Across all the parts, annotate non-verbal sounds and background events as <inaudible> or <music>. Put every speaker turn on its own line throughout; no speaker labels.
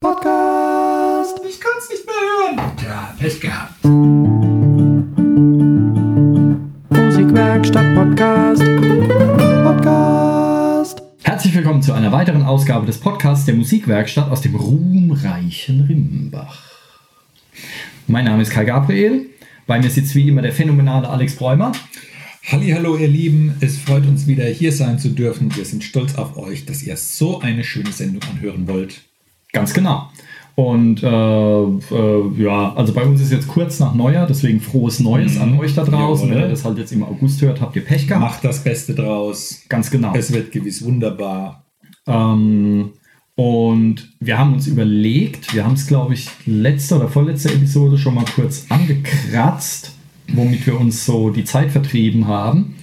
Podcast.
Ich kann's nicht mehr hören.
Ja, Pech gehabt.
Musikwerkstatt Podcast. Podcast.
Herzlich willkommen zu einer weiteren Ausgabe des Podcasts der Musikwerkstatt aus dem ruhmreichen Rimbach. Mein Name ist Kai Gabriel. Bei mir sitzt wie immer der phänomenale Alex Bräumer.
Hallo ihr Lieben, es freut uns wieder hier sein zu dürfen. Wir sind stolz auf euch, dass ihr so eine schöne Sendung anhören wollt.
Ganz genau. Und äh, äh, ja, also bei uns ist jetzt kurz nach Neujahr, deswegen frohes Neues
Mhm.
an euch da draußen.
Jawohl.
Wenn ihr das halt jetzt im August hört, habt ihr Pech gehabt.
Macht das Beste draus.
Ganz genau.
Es wird gewiss wunderbar.
Ähm, und wir haben uns überlegt, wir haben es, glaube ich, letzte oder vorletzte Episode schon mal kurz angekratzt, womit wir uns so die Zeit vertrieben haben.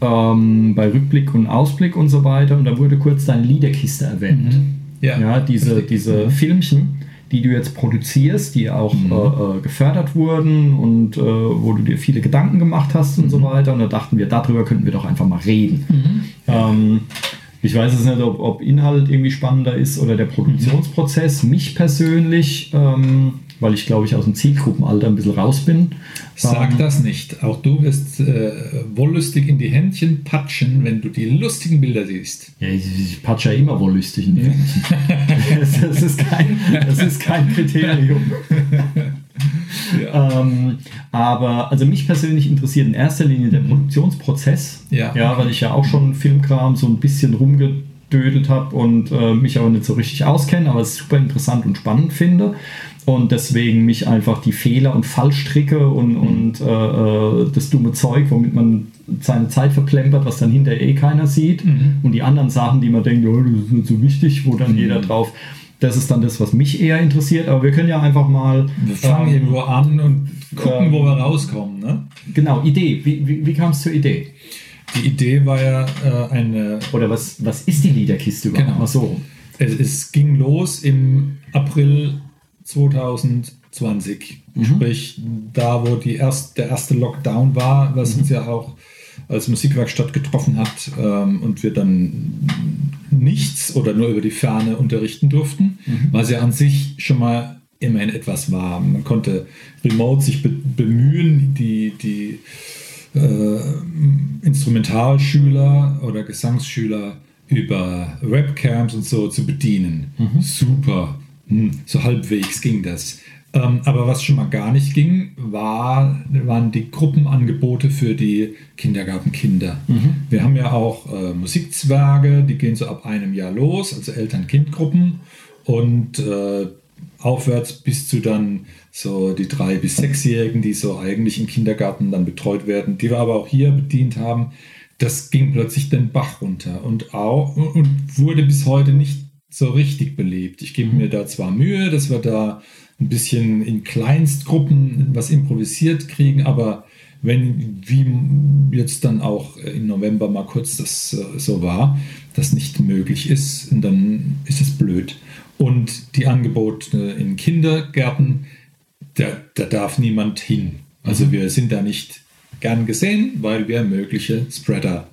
Ähm, bei Rückblick und Ausblick und so weiter. Und da wurde kurz deine Liederkiste erwähnt. Ja, diese,
richtig.
diese Filmchen, die du jetzt produzierst, die auch äh, äh, gefördert wurden und äh, wo du dir viele Gedanken gemacht hast und so weiter. Und da dachten wir, darüber könnten wir doch einfach mal reden. Ähm, ich weiß es nicht, ob, ob Inhalt irgendwie spannender ist oder der Produktionsprozess. Mich persönlich, ähm, weil ich glaube ich aus dem Zielgruppenalter ein bisschen raus bin.
Sag
ähm,
das nicht. Auch du wirst äh, wollüstig in die Händchen patschen, wenn du die lustigen Bilder siehst.
Ja, ich, ich patsche ja immer wohl lustig in die Händchen. das, <laughs> das, ist kein, das ist kein Kriterium. Ähm, aber also mich persönlich interessiert in erster Linie der Produktionsprozess.
Ja.
ja, weil ich ja auch schon Filmkram so ein bisschen rumgedödelt habe und äh, mich aber nicht so richtig auskenne, aber es super interessant und spannend finde. Und deswegen mich einfach die Fehler und Fallstricke und, und äh, äh, das dumme Zeug, womit man seine Zeit verplempert, was dann hinterher eh keiner sieht. Und die anderen Sachen, die man denkt, oh, das ist nicht so wichtig, wo dann jeder drauf. Das ist dann das, was mich eher interessiert. Aber wir können ja einfach mal.
Wir fangen
ähm,
irgendwo an und gucken,
ähm,
wo wir rauskommen. Ne?
Genau, Idee. Wie, wie, wie kam es zur Idee?
Die Idee war ja äh, eine
Oder was, was ist die Liederkiste überhaupt?
Genau.
Ach so.
Es, es ging los im April 2020, sprich da, wo die erst, der erste Lockdown war, was uns ja auch als Musikwerkstatt getroffen hat ähm, und wir dann nichts oder nur über die Ferne unterrichten durften, was ja an sich schon mal immerhin etwas war. Man konnte remote sich be bemühen, die, die äh, Instrumentalschüler oder Gesangsschüler über Webcams und so zu bedienen. Super. Hm, So halbwegs ging das. Ähm, aber was schon mal gar nicht ging, war, waren die Gruppenangebote für die Kindergartenkinder. Wir haben ja auch äh, Musikzwerge, die gehen so ab einem Jahr los, also Eltern-Kind-Gruppen. Und äh, aufwärts bis zu dann so die drei- bis sechsjährigen, die so eigentlich im Kindergarten dann betreut werden, die wir aber auch hier bedient haben, das ging plötzlich den Bach runter und auch und wurde bis heute nicht so richtig belebt. Ich gebe mir da zwar Mühe, dass wir da ein bisschen in Kleinstgruppen was improvisiert kriegen, aber wenn, wie jetzt dann auch im November mal kurz das äh, so war, das nicht möglich ist, dann ist es blöd. Und die Angebote in Kindergärten, da, da darf niemand hin. Also wir sind da nicht gern gesehen, weil wir mögliche Spreader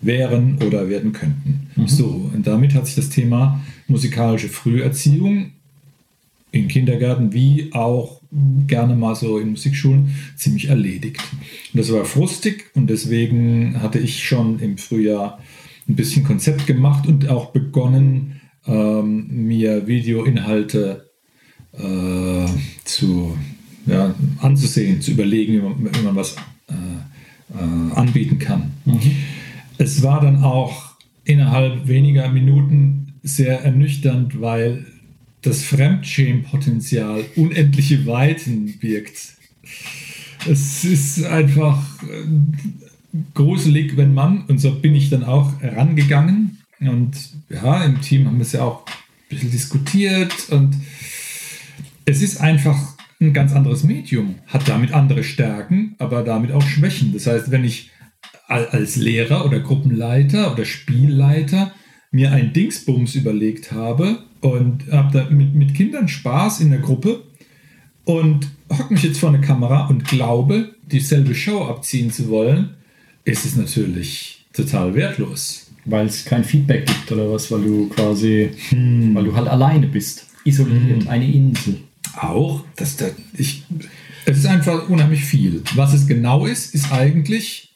wären oder werden könnten. So, und damit hat sich das Thema musikalische Früherziehung in Kindergärten wie auch gerne mal so in Musikschulen ziemlich erledigt. Und das war frustig und deswegen hatte ich schon im Frühjahr ein bisschen Konzept gemacht und auch begonnen, ähm, mir Videoinhalte äh, zu, ja, anzusehen, zu überlegen, wie man, wie man was äh, äh, anbieten kann. Es war dann auch innerhalb weniger Minuten sehr ernüchternd, weil das Fremdschämpotenzial unendliche Weiten birgt. Es ist einfach äh, gruselig, wenn man, und so bin ich dann auch rangegangen. Und ja, im Team haben wir es ja auch ein bisschen diskutiert und es ist einfach ein ganz anderes Medium, hat damit andere Stärken, aber damit auch Schwächen. Das heißt, wenn ich als Lehrer oder Gruppenleiter oder Spielleiter mir ein Dingsbums überlegt habe und habe da mit, mit Kindern Spaß in der Gruppe und hocke mich jetzt vor eine Kamera und glaube, dieselbe Show abziehen zu wollen, ist es natürlich total wertlos.
Weil es kein Feedback gibt oder was, weil du quasi, weil du halt alleine bist. isoliert, mhm. eine Insel.
Auch, dass da, ich, es ist einfach unheimlich viel. Was es genau ist, ist eigentlich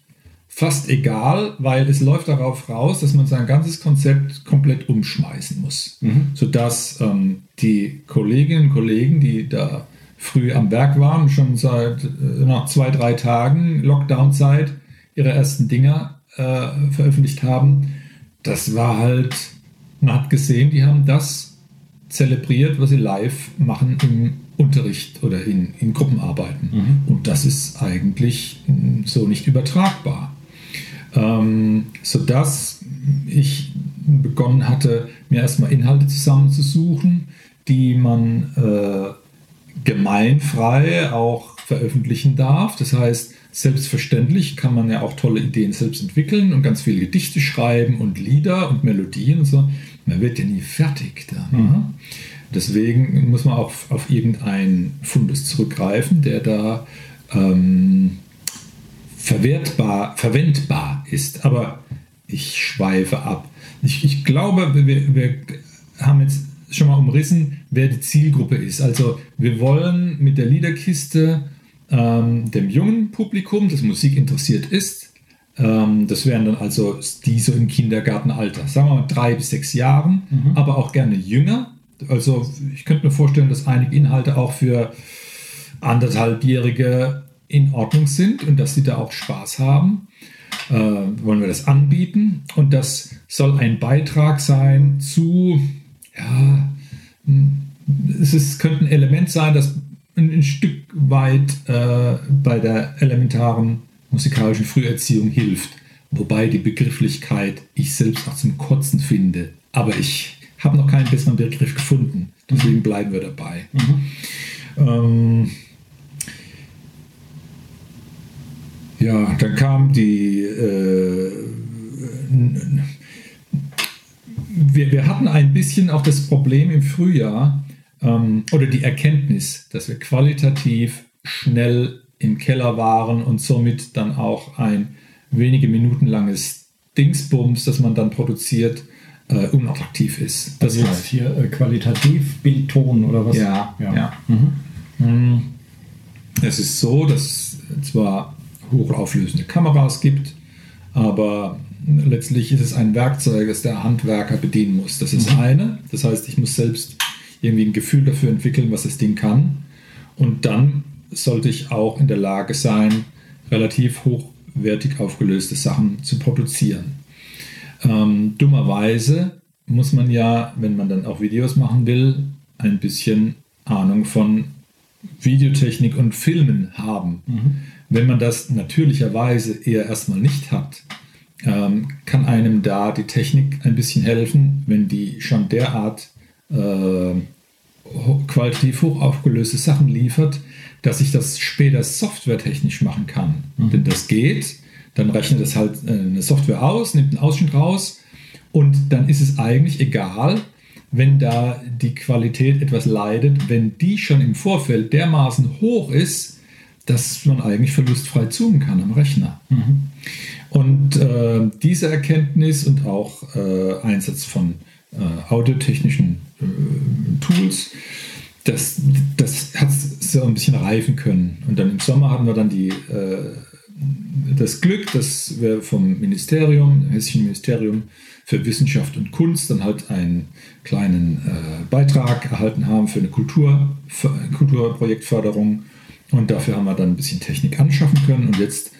fast egal, weil es läuft darauf raus, dass man sein ganzes Konzept komplett umschmeißen muss. Mhm. Sodass ähm, die Kolleginnen und Kollegen, die da früh am Werk waren, schon seit äh, nach zwei, drei Tagen Lockdown-Zeit ihre ersten Dinger äh, veröffentlicht haben, das war halt, man hat gesehen, die haben das zelebriert, was sie live machen im Unterricht oder in, in Gruppenarbeiten. Mhm. Und das ist eigentlich hm, so nicht übertragbar. Ähm, sodass ich begonnen hatte, mir erstmal Inhalte zusammenzusuchen, die man äh, gemeinfrei auch veröffentlichen darf. Das heißt, selbstverständlich kann man ja auch tolle Ideen selbst entwickeln und ganz viele Gedichte schreiben und Lieder und Melodien und so. Man wird ja nie fertig. Mhm. Ne? Deswegen muss man auch auf irgendeinen Fundus zurückgreifen, der da ähm, verwertbar, verwendbar ist. Aber ich schweife ab. Ich, ich glaube, wir, wir haben jetzt schon mal umrissen, wer die Zielgruppe ist. Also wir wollen mit der Liederkiste ähm, dem jungen Publikum, das Musik interessiert ist, ähm, das wären dann also die so im Kindergartenalter, sagen wir mal drei bis sechs Jahren, mhm. aber auch gerne jünger. Also ich könnte mir vorstellen, dass einige Inhalte auch für anderthalbjährige in Ordnung sind und dass sie da auch Spaß haben. Äh, wollen wir das anbieten und das soll ein Beitrag sein zu ja, es ist, könnte ein Element sein, das ein, ein Stück weit äh, bei der elementaren musikalischen Früherziehung hilft. Wobei die Begrifflichkeit ich selbst auch zum Kotzen finde. Aber ich habe noch keinen besseren Begriff gefunden. Deswegen bleiben wir dabei. Mhm. Ähm, ja, dann kam die äh, wir, wir hatten ein bisschen auch das Problem im Frühjahr ähm, oder die Erkenntnis, dass wir qualitativ schnell im Keller waren und somit dann auch ein wenige Minuten langes Dingsbums, das man dann produziert, äh, unattraktiv ist.
Das also heißt hier äh, qualitativ Bildton oder was?
Ja, ja. ja. Mhm. mhm. Es ist so, dass zwar hochauflösende Kameras gibt, aber letztlich ist es ein Werkzeug, das der Handwerker bedienen muss. Das ist mhm. eine. Das heißt, ich muss selbst irgendwie ein Gefühl dafür entwickeln, was das Ding kann. Und dann sollte ich auch in der Lage sein, relativ hochwertig aufgelöste Sachen zu produzieren. Ähm, dummerweise muss man ja, wenn man dann auch Videos machen will, ein bisschen Ahnung von Videotechnik und Filmen haben. Mhm. Wenn man das natürlicherweise eher erstmal nicht hat, ähm, kann einem da die Technik ein bisschen helfen, wenn die schon derart äh, qualitativ hoch aufgelöste Sachen liefert, dass ich das später softwaretechnisch machen kann. Mhm. Denn das geht, dann rechnet es halt äh, eine Software aus, nimmt einen Ausschnitt raus und dann ist es eigentlich egal, wenn da die Qualität etwas leidet, wenn die schon im Vorfeld dermaßen hoch ist, dass man eigentlich verlustfrei zoomen kann am Rechner. Mhm. Und äh, diese Erkenntnis und auch äh, Einsatz von äh, audiotechnischen äh, Tools, das, das hat so ein bisschen reifen können. Und dann im Sommer hatten wir dann die, äh, das Glück, dass wir vom Ministerium, Hessischen Ministerium für Wissenschaft und Kunst, dann halt einen kleinen äh, Beitrag erhalten haben für eine Kultur, für Kulturprojektförderung. Und dafür haben wir dann ein bisschen Technik anschaffen können. Und jetzt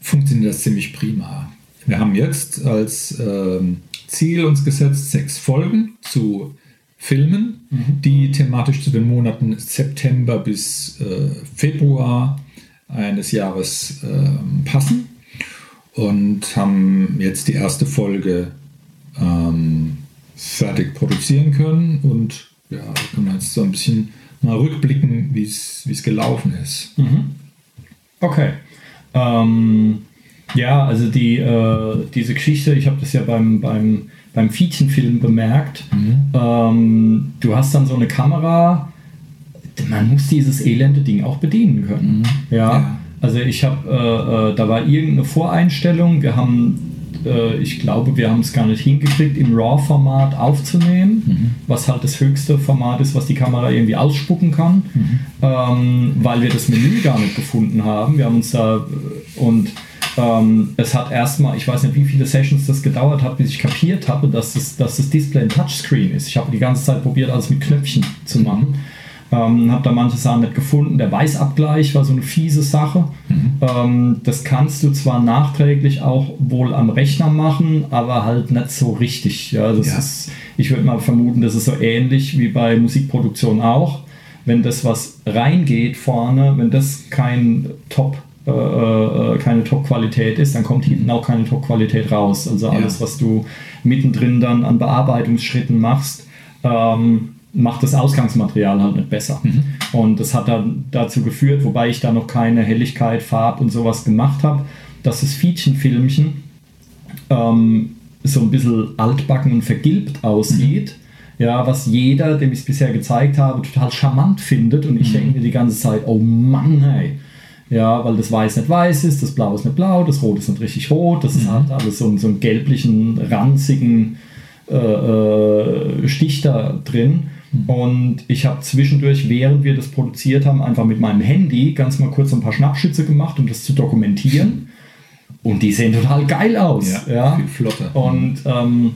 funktioniert das ziemlich prima. Wir haben jetzt als ähm, Ziel uns gesetzt, sechs Folgen zu Filmen, mhm. die thematisch zu den Monaten September bis äh, Februar eines Jahres äh, passen und haben jetzt die erste Folge ähm, fertig produzieren können und ja, können jetzt so ein bisschen mal rückblicken, wie es gelaufen ist.
Mhm. Okay. Ähm, ja, also die, äh, diese Geschichte, ich habe das ja beim, beim, beim Fietchenfilm bemerkt. Mhm. Ähm, du hast dann so eine Kamera, man muss dieses elende Ding auch bedienen können. Mhm. Ja? ja. Also ich habe, äh, äh, da war irgendeine Voreinstellung, wir haben äh, ich glaube, wir haben es gar nicht hingekriegt, im RAW-Format aufzunehmen,
Mhm.
was halt das höchste Format ist, was die Kamera irgendwie ausspucken kann,
Mhm.
ähm, weil wir das Menü gar nicht gefunden haben. Wir haben uns da und ähm, es hat erstmal, ich weiß nicht, wie viele Sessions das gedauert hat, bis ich kapiert habe, dass das, dass das Display ein Touchscreen ist. Ich habe die ganze Zeit probiert, alles mit Knöpfchen zu machen. Ähm, habe da manche Sachen nicht gefunden. Der Weißabgleich war so eine fiese Sache. Ähm, das kannst du zwar nachträglich auch wohl am Rechner machen, aber halt nicht so richtig. Ja, das
Ja.
ist, ich würde mal vermuten, das ist so ähnlich wie bei Musikproduktion auch. Wenn das was reingeht vorne, wenn das kein Top äh, äh, keine Top-Qualität ist, dann kommt hinten auch keine Top-Qualität raus. Also alles, was du mittendrin dann an Bearbeitungsschritten machst, ähm, macht das Ausgangsmaterial halt nicht besser. Und das hat dann dazu geführt, wobei ich da noch keine Helligkeit, Farb und sowas gemacht habe, dass das Fietchenfilmchen ähm, so ein bisschen altbacken und vergilbt aussieht. Ja, was jeder, dem ich es bisher gezeigt habe, total charmant findet. Und ich denke mir die ganze Zeit, oh Mann, hey. Ja, weil das Weiß nicht weiß ist, das Blau ist nicht blau, das Rot ist nicht richtig rot, das hat alles so, so einen gelblichen, ranzigen äh, äh, Stich da drin. Und ich habe zwischendurch, während wir das produziert haben, einfach mit meinem Handy ganz mal kurz ein paar Schnappschütze gemacht, um das zu dokumentieren. <laughs> Und die sehen total geil aus. Ja,
viel flotter.
Und ähm,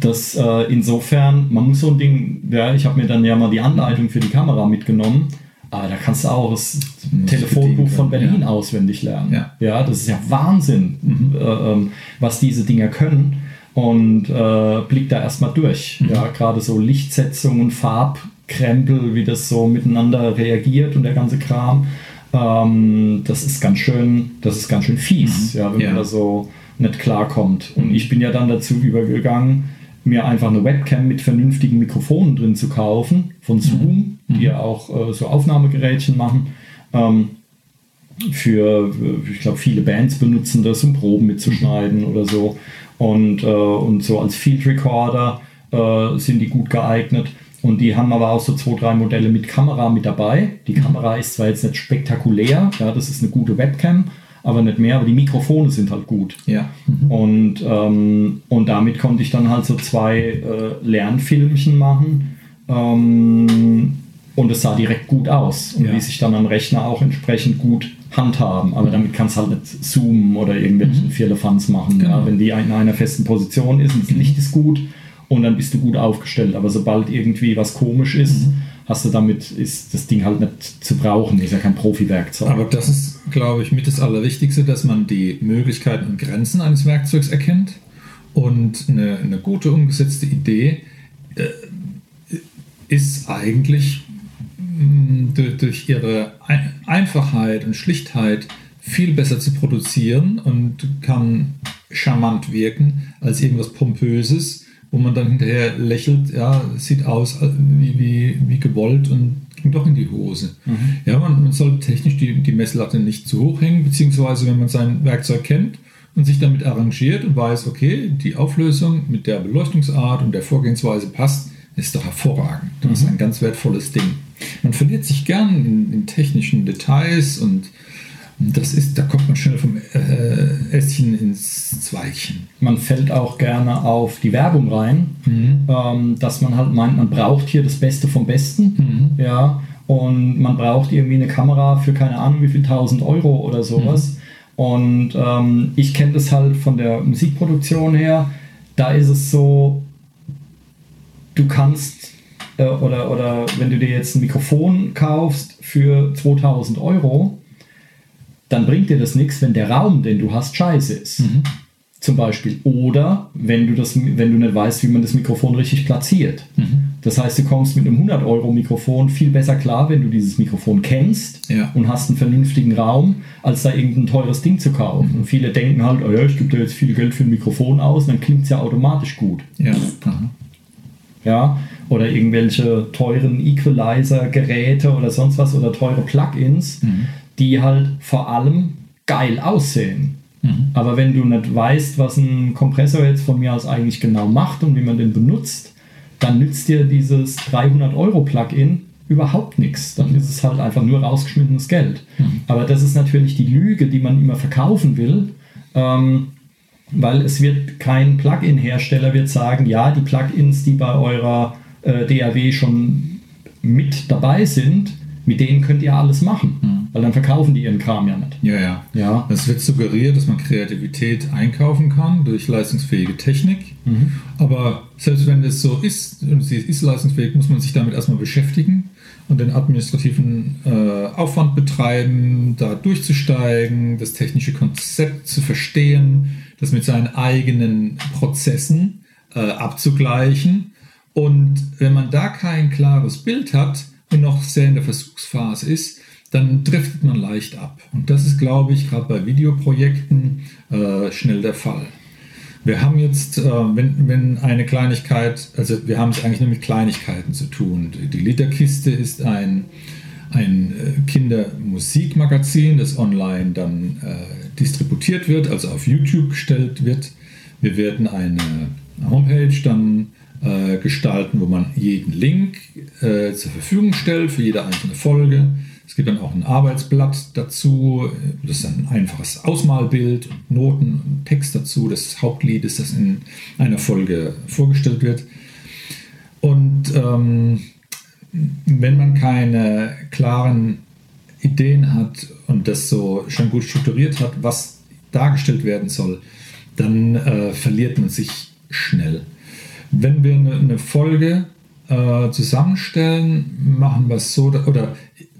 das äh, insofern, man muss so ein Ding, ja, ich habe mir dann ja mal die Anleitung für die Kamera mitgenommen. Aber da kannst du auch das Telefonbuch von Berlin auswendig lernen.
Ja.
ja, das ist ja Wahnsinn, äh, ähm, was diese Dinger können. Und äh, blick da erstmal durch. Ja, gerade so Lichtsetzung und Farbkrempel, wie das so miteinander reagiert und der ganze Kram. Ähm, das ist ganz schön, das ist ganz schön fies, ja, wenn
Ja.
man da so nicht klarkommt. Und ich bin ja dann dazu übergegangen, mir einfach eine Webcam mit vernünftigen Mikrofonen drin zu kaufen, von Zoom, die ja auch äh, so Aufnahmegerätchen machen. Ähm, für, ich glaube, viele Bands benutzen das, um Proben mitzuschneiden oder so. Und, äh, und so als Field Recorder äh, sind die gut geeignet. Und die haben aber auch so zwei, drei Modelle mit Kamera mit dabei. Die Kamera ist zwar jetzt nicht spektakulär, ja, das ist eine gute Webcam, aber nicht mehr, aber die Mikrofone sind halt gut.
Ja.
Und, ähm, und damit konnte ich dann halt so zwei äh, Lernfilmchen machen. Ähm, und es sah direkt gut aus und
Ja.
ließ sich dann am Rechner auch entsprechend gut handhaben. Aber damit kannst du halt nicht zoomen oder irgendwelchen Firlefanz machen. Ja?
Genau.
Wenn die in einer festen Position ist und das Licht ist gut und dann bist du gut aufgestellt. Aber sobald irgendwie was komisch ist, hast du damit, ist das Ding halt nicht zu brauchen. Ist ja kein Profi-Werkzeug.
Aber das ist, glaube ich, mit das Allerwichtigste, dass man die Möglichkeiten und Grenzen eines Werkzeugs erkennt und eine, eine gute umgesetzte Idee äh, ist eigentlich durch, durch ihre Ein Einfachheit und Schlichtheit viel besser zu produzieren und kann charmant wirken als irgendwas Pompöses, wo man dann hinterher lächelt, ja, sieht aus äh, wie, wie, wie gewollt und ging doch in die Hose. Ja, man, man soll technisch die, die Messlatte nicht zu hoch hängen, beziehungsweise wenn man sein Werkzeug kennt und sich damit arrangiert und weiß, okay, die Auflösung mit der Beleuchtungsart und der Vorgehensweise passt, ist doch hervorragend. Das ist ein ganz wertvolles Ding. Man verliert sich gern in, in technischen Details und das ist, da kommt man schnell vom äh, Ästchen ins Zweigchen.
man fällt auch gerne auf die Werbung rein, ähm, dass man halt meint, man braucht hier das Beste vom Besten, ja, und man braucht irgendwie eine Kamera für keine Ahnung wie viel tausend Euro oder sowas. Und ähm, ich kenne das halt von der Musikproduktion her. Da ist es so, du kannst äh, oder, oder wenn du dir jetzt ein Mikrofon kaufst für 2000 Euro, dann bringt dir das nichts, wenn der Raum, den du hast, scheiße ist. Zum Beispiel. Oder wenn du, das, wenn du nicht weißt, wie man das Mikrofon richtig platziert. Das heißt, du kommst mit einem 100-Euro-Mikrofon viel besser klar, wenn du dieses Mikrofon kennst
Ja.
und hast einen vernünftigen Raum, als da irgendein teures Ding zu kaufen. Und viele denken halt, oh ja, ich gebe da jetzt viel Geld für ein Mikrofon aus, dann klingt es ja automatisch gut.
Ja.
Ja, oder irgendwelche teuren Equalizer-Geräte oder sonst was oder teure Plugins, die halt vor allem geil aussehen. Aber wenn du nicht weißt, was ein Kompressor jetzt von mir aus eigentlich genau macht und wie man den benutzt, dann nützt dir dieses 300-Euro-Plugin überhaupt nichts. Dann ist es halt einfach nur rausgeschmissenes Geld. Aber das ist natürlich die Lüge, die man immer verkaufen will. Ähm, weil es wird kein Plugin-Hersteller wird sagen, ja, die Plugins, die bei eurer äh, DAW schon mit dabei sind, mit denen könnt ihr alles machen. Mhm. Weil dann verkaufen die ihren Kram ja nicht.
Ja, ja. ja. Es wird suggeriert, dass man Kreativität einkaufen kann durch leistungsfähige Technik. Mhm. Aber selbst wenn das so ist und sie ist leistungsfähig, muss man sich damit erstmal beschäftigen und den administrativen äh, Aufwand betreiben, da durchzusteigen, das technische Konzept zu verstehen, das mit seinen eigenen Prozessen äh, abzugleichen. Und wenn man da kein klares Bild hat und noch sehr in der Versuchsphase ist, dann driftet man leicht ab. Und das ist, glaube ich, gerade bei Videoprojekten äh, schnell der Fall. Wir haben jetzt, äh, wenn, wenn eine Kleinigkeit, also wir haben es eigentlich nur mit Kleinigkeiten zu tun. Die Literkiste ist ein, ein äh, Kindermusikmagazin, das online dann äh, distributiert wird, also auf YouTube gestellt wird. Wir werden eine Homepage dann äh, gestalten, wo man jeden Link äh, zur Verfügung stellt für jede einzelne Folge. Es gibt dann auch ein Arbeitsblatt dazu, das ist ein einfaches Ausmalbild und Noten und Text dazu des Hauptliedes, das in einer Folge vorgestellt wird. Und ähm, wenn man keine klaren Ideen hat und das so schon gut strukturiert hat, was dargestellt werden soll, dann äh, verliert man sich schnell. Wenn wir eine, Folge äh, zusammenstellen, machen wir es so, oder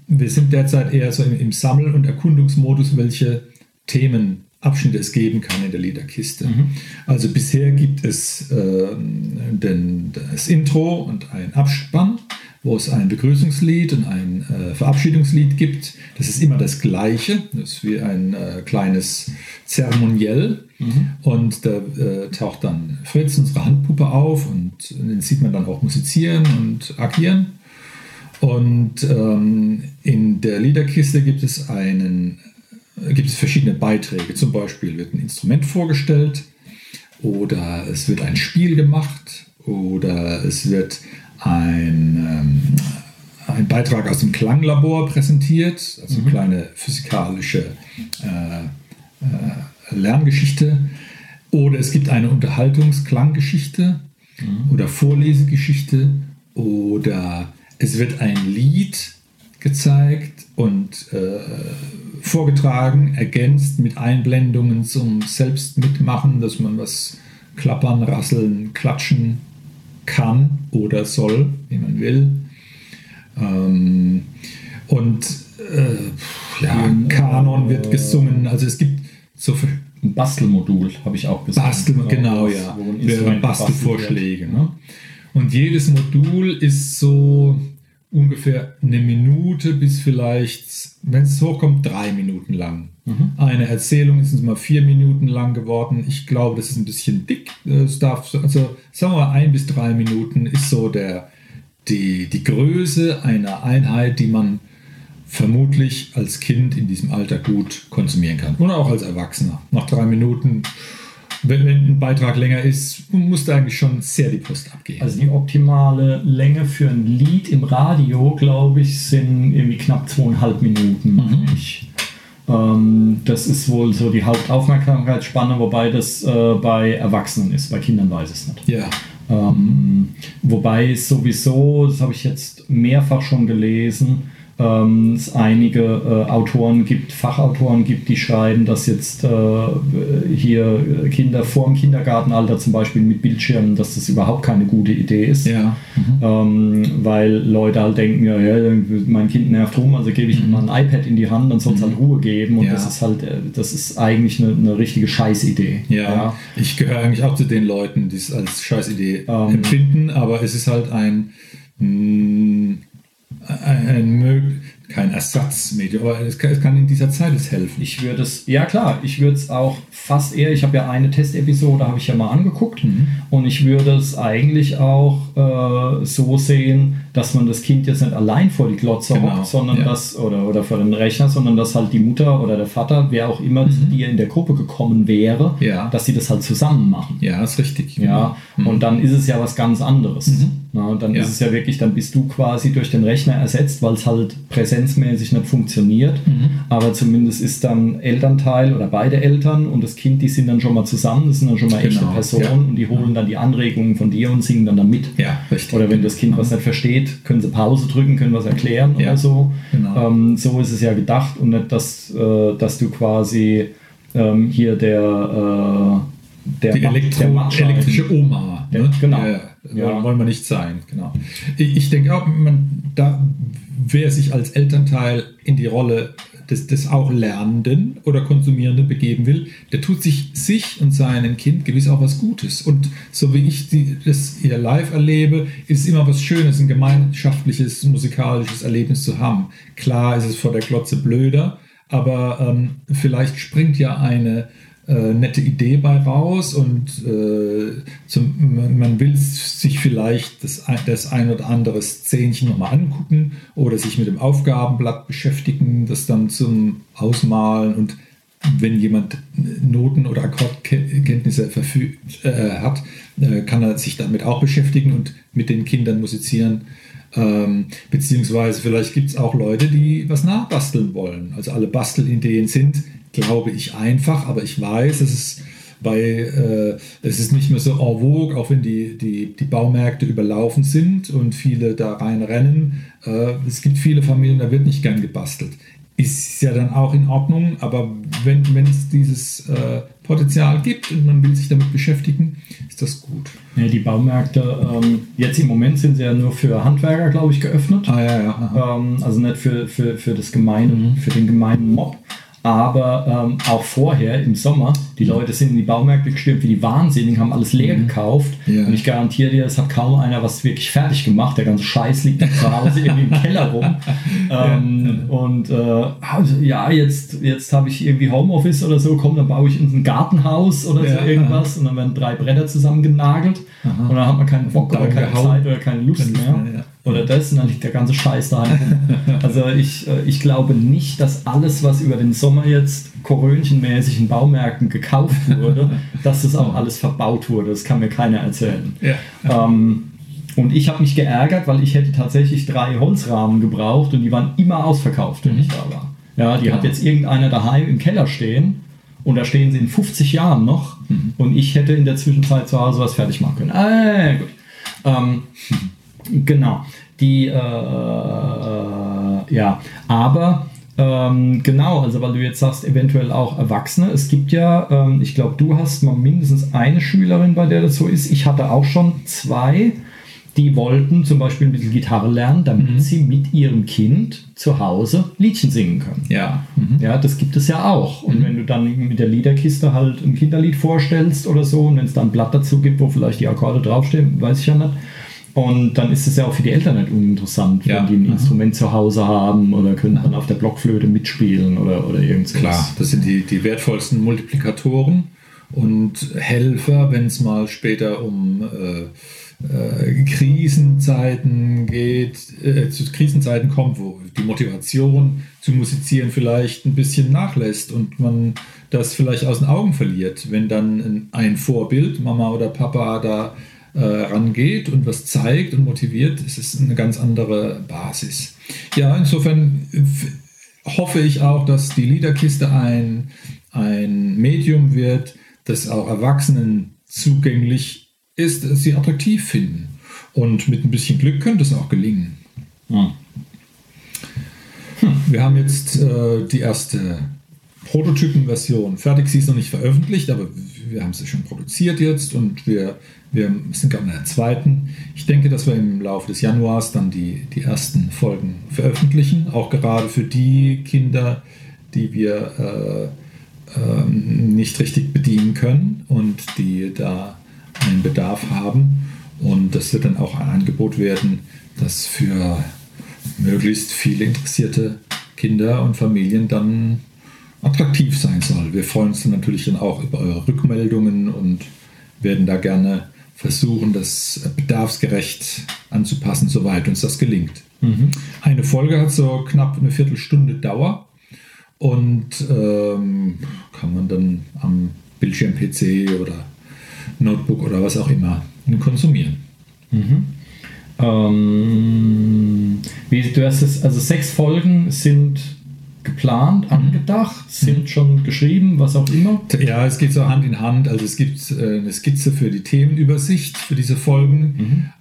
wir sind derzeit eher so im, im Sammel- und Erkundungsmodus, welche Themenabschnitte es geben kann in der Liederkiste. Mhm. Also bisher gibt es äh, den, das Intro und ein Abspann, wo es ein Begrüßungslied und ein äh, Verabschiedungslied gibt. Das ist immer das Gleiche. Das ist wie ein äh, kleines Zeremoniell. Mhm. Und da äh, taucht dann Fritz, unsere Handpuppe, auf und den sieht man dann auch musizieren und agieren. Und ähm, in der Liederkiste gibt es einen, gibt es verschiedene Beiträge. Zum Beispiel wird ein Instrument vorgestellt oder es wird ein Spiel gemacht oder es wird ein, ähm, ein Beitrag aus dem Klanglabor präsentiert, also mhm. eine kleine physikalische äh, äh, Lerngeschichte. Oder es gibt eine Unterhaltungsklanggeschichte mhm. oder Vorlesegeschichte oder es wird ein Lied gezeigt und äh, vorgetragen, ergänzt mit Einblendungen zum Selbstmitmachen, dass man was klappern, rasseln, klatschen kann oder soll, wie man will. Ähm, und äh, ja, Kanon wird gesungen. Also es gibt so
ein Bastelmodul, habe ich auch
gesagt. Bastel, genau, ja. Bastelvorschläge. Ne? Und jedes Modul ist so ungefähr eine Minute bis vielleicht, wenn es hochkommt, drei Minuten lang. Mhm. Eine Erzählung ist mal vier Minuten lang geworden. Ich glaube, das ist ein bisschen dick. Es darf, also sagen wir mal, ein bis drei Minuten ist so der, die, die Größe einer Einheit, die man vermutlich als Kind in diesem Alter gut konsumieren kann. Und auch als Erwachsener. Nach drei Minuten wenn, wenn ein Beitrag länger ist, muss da eigentlich schon sehr die Post abgehen.
Also die optimale Länge für ein Lied im Radio, glaube ich, sind irgendwie knapp zweieinhalb Minuten. Mhm. Ähm, das ist wohl so die Hauptaufmerksamkeitsspanne, wobei das äh, bei Erwachsenen ist. Bei Kindern weiß ich es nicht.
Ja.
Ähm, wobei es sowieso, das habe ich jetzt mehrfach schon gelesen, ähm, es einige äh, Autoren gibt, Fachautoren gibt, die schreiben, dass jetzt äh, hier Kinder vor dem Kindergartenalter zum Beispiel mit Bildschirmen, dass das überhaupt keine gute Idee ist.
Ja.
Mhm. Ähm, weil Leute halt denken, ja, ja, mein Kind nervt rum, also gebe ich ihm mhm. mal ein iPad in die Hand und soll es halt mhm. halt Ruhe geben. Und ja. das ist halt, äh, das ist eigentlich eine, eine richtige Scheißidee.
Ja. ja. ich gehöre eigentlich auch zu den Leuten, die es als Scheißidee ähm, empfinden, aber es ist halt ein mh, mm, ein, kein Ersatzmedium, aber es kann, es kann, in dieser Zeit es helfen.
Ich würde es, ja klar, ich würde es auch fast eher, ich habe ja eine Testepisode, habe ich ja mal angeguckt mhm. und ich würde es eigentlich auch äh, so sehen, dass man das Kind jetzt nicht allein vor die Glotze
Genau,
hockt, sondern
ja.
dass, oder, oder vor den Rechner, sondern dass halt die Mutter oder der Vater, wer auch immer zu dir in der Gruppe gekommen wäre,
Mhm. Ja.
dass sie das halt zusammen machen.
Ja, ist richtig.
Ja, und dann ist es ja was ganz anderes. Na, und dann
Mhm. Ja.
ist es ja wirklich, dann bist du quasi durch den Rechner ersetzt, weil es halt präsenzmäßig nicht funktioniert.
Mhm.
Aber zumindest ist dann Elternteil oder beide Eltern und das Kind, die sind dann schon mal zusammen, das sind dann schon mal echte
Genau,
Personen
ja.
und die holen dann die Anregungen von dir und singen dann da mit.
Ja, richtig.
Oder wenn das Kind was nicht versteht, können sie Pause drücken, können was erklären
Ja,
oder so.
genau.
Ähm, so ist es ja gedacht und nicht, dass, äh, dass du quasi ähm, hier der, äh, der,
Elektro
der
elektrische Oma.
Der-
ne?
genau.
Ja, ja.
Ja.
Wollen, wir nicht sein. Genau. Ich, denke auch, man, da, wer sich als Elternteil in die Rolle des, des auch Lernenden oder Konsumierenden begeben will, der tut sich sich und seinem Kind gewiss auch was Gutes. Und so wie ich die, das hier live erlebe, ist es immer was Schönes, ein gemeinschaftliches, musikalisches Erlebnis zu haben. Klar ist es vor der Glotze blöder, aber ähm, vielleicht springt ja eine äh, nette Idee bei raus und äh, zum, man, will sich vielleicht das, ein- das ein oder andere Szänchen nochmal angucken oder sich mit dem Aufgabenblatt beschäftigen, das dann zum Ausmalen und wenn jemand Noten- oder Akkordkenntnisse verfügt, äh, hat, äh, kann er sich damit auch beschäftigen und mit den Kindern musizieren. Ähm, beziehungsweise vielleicht gibt es auch Leute, die was nachbasteln wollen. Also alle Bastelideen sind, glaube ich, einfach, aber ich weiß, dass es bei, äh, es ist nicht mehr so en vogue, auch wenn die, die, die Baumärkte überlaufen sind und viele da reinrennen. Äh, es gibt viele Familien, da wird nicht gern gebastelt. Ist ja dann auch in Ordnung, aber wenn, es dieses äh, Potenzial gibt und man will sich damit beschäftigen, ist das gut.
Ja, die Baumärkte, ähm, jetzt im Moment sind sie ja nur für Handwerker, glaube ich, geöffnet.
Ah ja, ja.
Ähm, also nicht für, für, für, das gemeine, für den gemeinen Mob. Aber ähm, auch vorher im Sommer, die Leute sind in die Baumärkte gestürmt wie die Wahnsinnigen, haben alles leer gekauft.
Ja.
Und ich garantiere dir, es hat kaum einer was wirklich fertig gemacht. Der ganze Scheiß liegt zu Hause irgendwie im Keller rum. <laughs> Ähm, Und äh, also, ja, jetzt, jetzt habe ich irgendwie Homeoffice oder so, komm, dann baue ich uns ein Gartenhaus oder
Ja,
so irgendwas. Und dann werden drei Bretter zusammengenagelt.
Aha.
Und dann hat man keinen Bock oder keine
Downgehauen.
Zeit oder keine Lust mehr.
mehr, ja.
Oder das, und dann liegt der ganze Scheiß rum. <laughs> Also ich, äh, ich glaube nicht, dass alles, was über den Sommer jetzt korönchenmäßig in Baumärkten gekauft wurde, <laughs> dass das auch alles verbaut wurde. Das kann mir keiner erzählen.
Ja.
Ähm, und ich habe mich geärgert, weil ich hätte tatsächlich drei Holzrahmen gebraucht und die waren immer ausverkauft, wenn ich da war. Ja, die hat
Ja.
jetzt irgendeiner daheim im Keller stehen und da stehen sie in 50 Jahren noch und ich hätte in der Zwischenzeit zu Hause was fertig machen können. Ah, gut. Ähm, Genau. Die, äh, äh, ja, aber ähm, genau, also weil du jetzt sagst, eventuell auch Erwachsene. Es gibt ja, ähm, ich glaube, du hast mal mindestens eine Schülerin, bei der das so ist. Ich hatte auch schon zwei, die wollten zum Beispiel ein bisschen Gitarre lernen, damit sie mit ihrem Kind zu Hause Liedchen singen können.
Ja. Mhm.
Ja, das gibt es ja auch. Und wenn du dann mit der Liederkiste halt ein Kinderlied vorstellst oder so, und wenn es dann ein Blatt dazu gibt, wo vielleicht die Akkorde draufstehen, weiß ich ja nicht. Und dann ist es ja auch für die Eltern nicht uninteressant,
Ja.
wenn die ein
Aha.
Instrument zu Hause haben oder können dann auf der Blockflöte mitspielen oder, oder irgend sowas.
Klar, das sind die, die wertvollsten Multiplikatoren und Helfer, wenn es mal später um äh, äh, Krisenzeiten geht, äh, zu Krisenzeiten kommt, wo die Motivation zu musizieren vielleicht ein bisschen nachlässt und man das vielleicht aus den Augen verliert, wenn dann ein- Vorbild, Mama oder Papa, da äh, rangeht und was zeigt und motiviert, ist es eine ganz andere Basis. Ja, insofern hoffe ich auch, dass die Liederkiste ein, ein Medium wird, das auch Erwachsenen zugänglich ist, dass sie attraktiv finden. Und mit ein bisschen Glück könnte es auch gelingen.
Ja.
Wir haben jetzt äh, die erste Prototypenversion fertig. Sie ist noch nicht veröffentlicht, aber wir haben sie schon produziert jetzt und wir, wir sind gerade in der zweiten. Ich denke, dass wir im Laufe des Januars dann die, die ersten Folgen veröffentlichen, auch gerade für die Kinder, die wir äh, ähm, nicht richtig bedienen können und die da einen Bedarf haben. Und das wird dann auch ein Angebot werden, das für möglichst viele interessierte Kinder und Familien dann attraktiv sein soll. Wir freuen uns dann natürlich dann auch über eure Rückmeldungen und werden da gerne versuchen, das bedarfsgerecht anzupassen, soweit uns das gelingt. Mhm. Eine Folge hat so knapp eine Viertelstunde Dauer und ähm, kann man dann am Bildschirm PC oder Notebook oder was auch immer konsumieren.
Mhm. Ähm, wie, du hast es, also sechs Folgen sind geplant, angedacht, sind schon geschrieben, was auch immer?
Ja, es geht so Hand in Hand. Also es gibt äh, eine Skizze für die Themenübersicht für diese Folgen.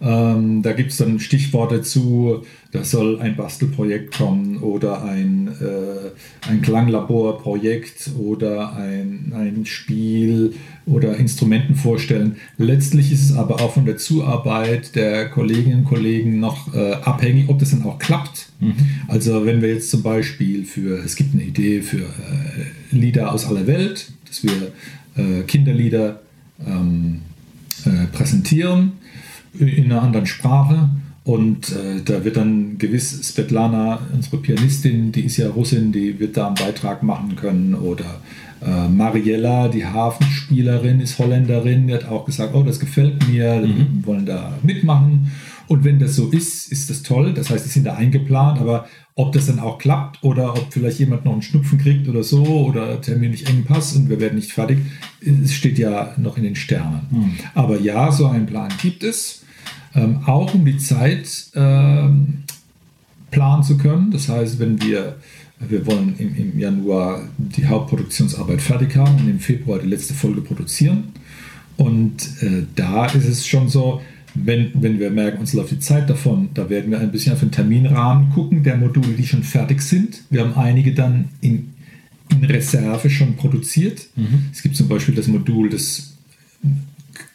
Mhm. Ähm, da gibt es dann Stichworte zu, da soll ein Bastelprojekt kommen oder ein, äh, ein Klanglaborprojekt oder ein, ein Spiel oder Instrumenten vorstellen. Letztlich ist es aber auch von der Zuarbeit der Kolleginnen und Kollegen noch äh, abhängig, ob das dann auch klappt. Mhm. Also wenn wir jetzt zum Beispiel für, es gibt eine Idee für äh, Lieder aus aller Welt, dass wir äh, Kinderlieder ähm, äh, präsentieren in einer anderen Sprache. Und äh, da wird dann gewiss Svetlana, unsere Pianistin, die ist ja Russin, die wird da einen Beitrag machen können. Oder äh, Mariella, die Hafenspielerin, ist Holländerin, die hat auch gesagt, oh, das gefällt mir, mhm. wir wollen da mitmachen. Und wenn das so ist, ist das toll. Das heißt, die sind da eingeplant, aber ob das dann auch klappt oder ob vielleicht jemand noch einen Schnupfen kriegt oder so oder terminlich Engpass und wir werden nicht fertig, es steht ja noch in den Sternen. Mhm. Aber ja, so einen Plan gibt es, ähm, auch um die Zeit ähm, planen zu können. Das heißt, wenn wir wir wollen im, im Januar die Hauptproduktionsarbeit fertig haben und im Februar die letzte Folge produzieren. Und äh, da ist es schon so, wenn, wenn wir merken, uns läuft die Zeit davon, da werden wir ein bisschen auf den Terminrahmen gucken der Module, die schon fertig sind. Wir haben einige dann in, in Reserve schon produziert. Mhm. Es gibt zum Beispiel das Modul des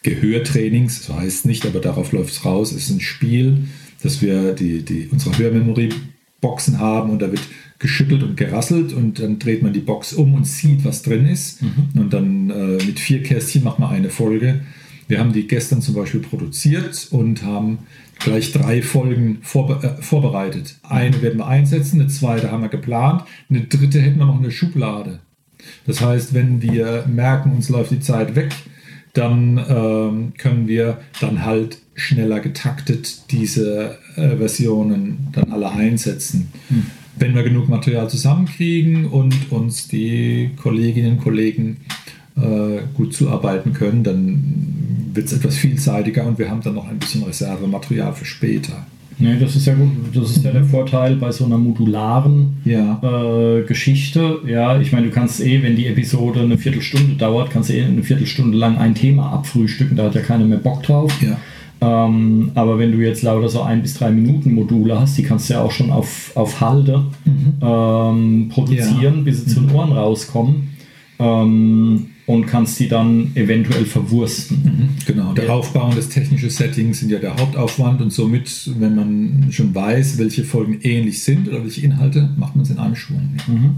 Gehörtrainings, so heißt es nicht, aber darauf läuft es raus. Es ist ein Spiel, dass wir die, die, unsere Hörmemory-Boxen haben und da wird geschüttelt und gerasselt und dann dreht man die Box um und sieht, was drin ist. Mhm. Und dann äh, mit vier Kästchen macht man eine Folge. Wir haben die gestern zum Beispiel produziert und haben gleich drei Folgen vorbe äh, vorbereitet. Eine werden wir einsetzen, eine zweite haben wir geplant, eine dritte hätten wir noch in der Schublade. Das heißt, wenn wir merken, uns läuft die Zeit weg, dann ähm, können wir dann halt schneller getaktet diese äh, Versionen dann alle einsetzen. Hm wenn wir genug Material zusammenkriegen und uns die Kolleginnen und Kollegen äh, gut zuarbeiten können, dann wird es etwas vielseitiger und wir haben dann noch ein bisschen Reservematerial für später.
Nee, das ist ja gut. Das ist ja der Vorteil bei so einer modularen ja. äh, Geschichte. Ja, ich meine, du kannst eh, wenn die Episode eine Viertelstunde dauert, kannst du eh eine Viertelstunde lang ein Thema abfrühstücken. Da hat ja keiner mehr Bock drauf. Ja. Ähm, aber wenn du jetzt lauter so ein bis drei Minuten Module hast, die kannst du ja auch schon auf, auf Halde mhm. ähm, produzieren, ja. bis sie mhm. zu den Ohren rauskommen. Ähm, und kannst die dann eventuell verwursten.
Mhm. Genau, der ja. Aufbau und das technische Setting sind ja der Hauptaufwand und somit, wenn man schon weiß, welche Folgen ähnlich sind oder welche Inhalte, macht man es in einem Schwung.
Mhm.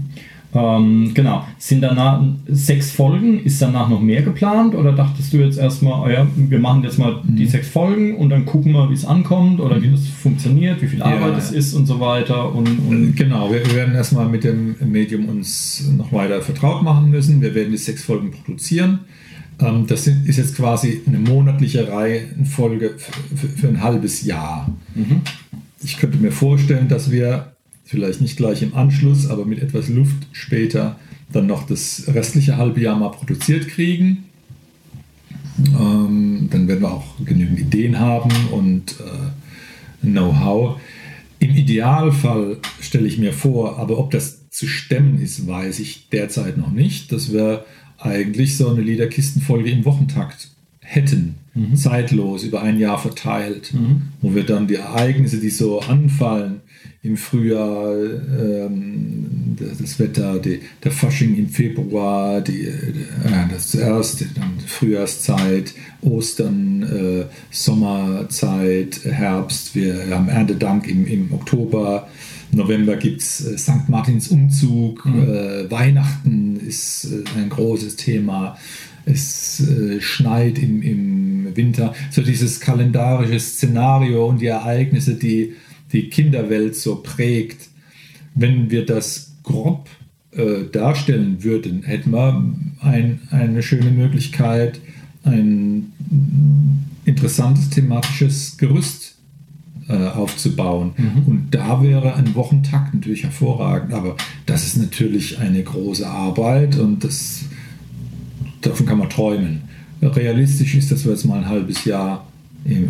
Ähm, genau. Sind danach sechs Folgen? Ist danach noch mehr geplant? Oder dachtest du jetzt erstmal, oh ja, wir machen jetzt mal die mhm. sechs Folgen und dann gucken wir, wie es ankommt oder wie das funktioniert, wie viel Arbeit ja. es ist und so weiter? Und, und
äh, genau, wir, wir, werden erstmal mit dem Medium uns noch weiter vertraut machen müssen. Wir werden die sechs Folgen produzieren. Ähm, das ist jetzt quasi eine monatliche Reihe, eine Folge für, für ein halbes Jahr. Mhm. Ich könnte mir vorstellen, dass wir vielleicht nicht gleich im Anschluss, aber mit etwas Luft später dann noch das restliche halbe Jahr mal produziert kriegen. Ähm, dann werden wir auch genügend Ideen haben und äh, Know-how. Im Idealfall stelle ich mir vor, aber ob das zu stemmen ist, weiß ich derzeit noch nicht, dass wir eigentlich so eine Liederkistenfolge im Wochentakt hätten, mhm. zeitlos über ein Jahr verteilt, mhm. wo wir dann die Ereignisse, die so anfallen, im Frühjahr ähm, das Wetter, die, der Fasching im Februar, die, äh, das zuerst dann Frühjahrszeit, Ostern, äh, Sommerzeit, Herbst, wir haben Erntedank im, im Oktober, November gibt es äh, St. Martins Umzug, mhm. äh, Weihnachten ist äh, ein großes Thema, es äh, schneit im, im Winter. So dieses kalendarische Szenario und die Ereignisse, die die Kinderwelt so prägt. Wenn wir das grob äh, darstellen würden, hätten wir ein, eine schöne Möglichkeit, ein interessantes thematisches Gerüst äh, aufzubauen. Mhm. Und da wäre ein Wochentakt natürlich hervorragend. Aber das ist natürlich eine große Arbeit und das, davon kann man träumen. Realistisch ist, dass wir jetzt mal ein halbes Jahr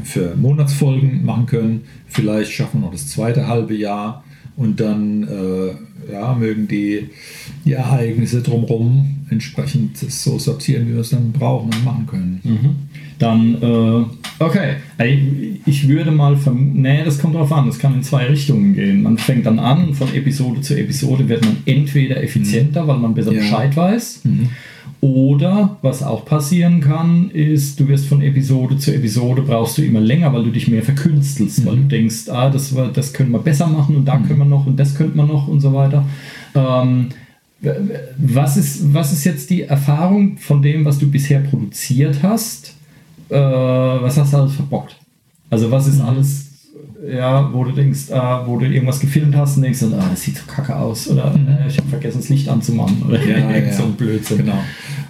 für Monatsfolgen machen können. Vielleicht schaffen wir noch das zweite halbe Jahr und dann äh, ja, mögen die, die Ereignisse drumherum entsprechend so sortieren, wie wir es dann brauchen und machen können.
Mhm. Dann, äh, okay, ich würde mal vermuten, nee, das kommt darauf an, das kann in zwei Richtungen gehen. Man fängt dann an, von Episode zu Episode wird man entweder effizienter, mhm. weil man besser ja. Bescheid weiß. Mhm oder was auch passieren kann, ist, du wirst von Episode zu Episode brauchst du immer länger, weil du dich mehr verkünstelst, mhm. weil du denkst, ah, das, das können wir besser machen und da mhm. können wir noch und das könnte man noch und so weiter. Ähm, was, ist, was ist jetzt die Erfahrung von dem, was du bisher produziert hast? Äh, was hast du alles verbockt? Also was ist mhm. alles ja, wo du denkst, äh, wo du irgendwas gefilmt hast und denkst, ah, das sieht so kacke aus oder mhm. äh, ich habe vergessen, das Licht anzumachen oder
ja, <laughs> ja, so ein Blödsinn. Genau.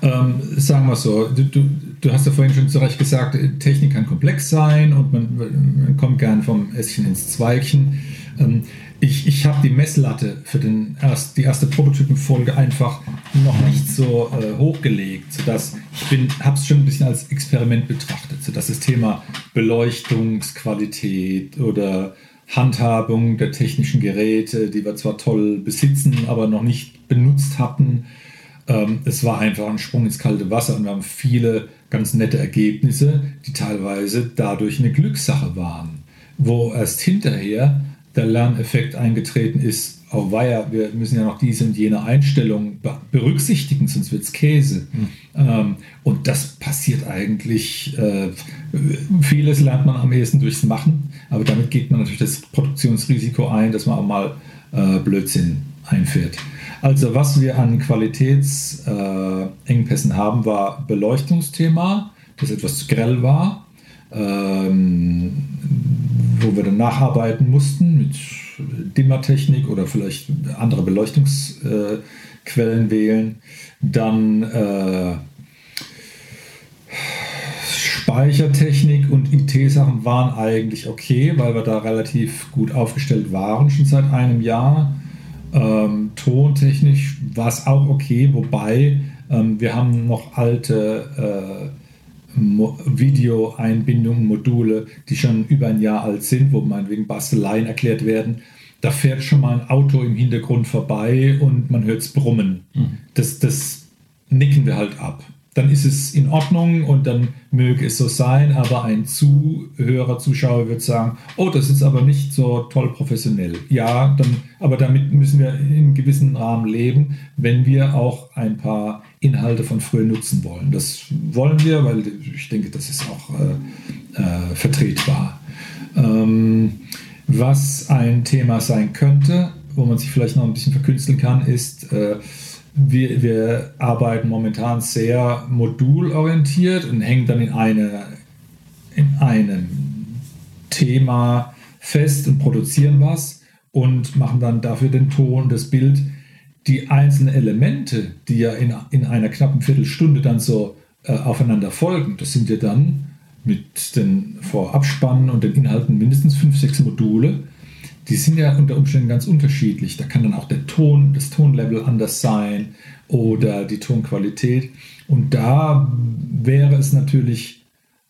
Ähm, sagen wir so, du, du, du, hast ja vorhin schon zu Recht gesagt, Technik kann komplex sein und man, man kommt gern vom Ästchen ins Zweigchen. Ähm, ich, ich habe die Messlatte für den erst, die erste Prototypenfolge einfach noch nicht so äh, hochgelegt, sodass ich habe es schon ein bisschen als Experiment betrachtet, sodass das Thema Beleuchtungsqualität oder Handhabung der technischen Geräte, die wir zwar toll besitzen, aber noch nicht benutzt hatten, ähm, es war einfach ein Sprung ins kalte Wasser und wir haben viele ganz nette Ergebnisse, die teilweise dadurch eine Glückssache waren, wo erst hinterher der Lerneffekt eingetreten ist, oh weia, wir müssen ja noch diese und jene Einstellung berücksichtigen, sonst wird es Käse. Mhm. Ähm, und das passiert eigentlich, äh, vieles lernt man am ehesten durchs Machen, aber damit geht man natürlich das Produktionsrisiko ein, dass man auch mal äh, Blödsinn einfährt. Also was wir an Qualitätsengpässen äh, haben, war Beleuchtungsthema, das etwas zu grell war. Ähm, wo wir dann nacharbeiten mussten mit Dimmertechnik oder vielleicht andere Beleuchtungsquellen wählen. Dann äh, Speichertechnik und IT-Sachen waren eigentlich okay, weil wir da relativ gut aufgestellt waren, schon seit einem Jahr. Ähm, tontechnisch war es auch okay, wobei ähm, wir haben noch alte äh, Videoeinbindungen, Module, die schon über ein Jahr alt sind, wo meinetwegen Basteleien erklärt werden. Da fährt schon mal ein Auto im Hintergrund vorbei und man hört es brummen. Mhm. Das, das nicken wir halt ab dann ist es in Ordnung und dann möge es so sein, aber ein Zuhörer, Zuschauer wird sagen, oh, das ist aber nicht so toll professionell. Ja, dann, aber damit müssen wir in gewissen Rahmen leben, wenn wir auch ein paar Inhalte von früher nutzen wollen. Das wollen wir, weil ich denke, das ist auch äh, äh, vertretbar. Ähm, was ein Thema sein könnte, wo man sich vielleicht noch ein bisschen verkünsteln kann, ist, äh, wir, wir arbeiten momentan sehr modulorientiert und hängen dann in, eine, in einem Thema fest und produzieren was und machen dann dafür den Ton, das Bild. Die einzelnen Elemente, die ja in, in einer knappen Viertelstunde dann so äh, aufeinander folgen, das sind ja dann mit den Vorabspannen und den Inhalten mindestens fünf, sechs Module die sind ja unter Umständen ganz unterschiedlich. Da kann dann auch der Ton, das Tonlevel anders sein oder die Tonqualität. Und da wäre es natürlich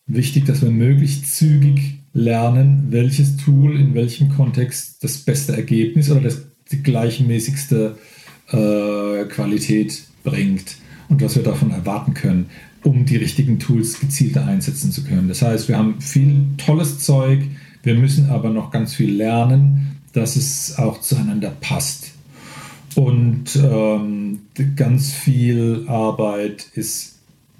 wichtig, dass wir möglichst zügig lernen, welches Tool in welchem Kontext das beste Ergebnis oder das, gleichmäßigste äh, Qualität bringt und was wir davon erwarten können, um die richtigen Tools gezielter einsetzen zu können. Das heißt, wir haben viel tolles Zeug, wir müssen aber noch ganz viel lernen, dass es auch zueinander passt. Und ähm, ganz viel Arbeit ist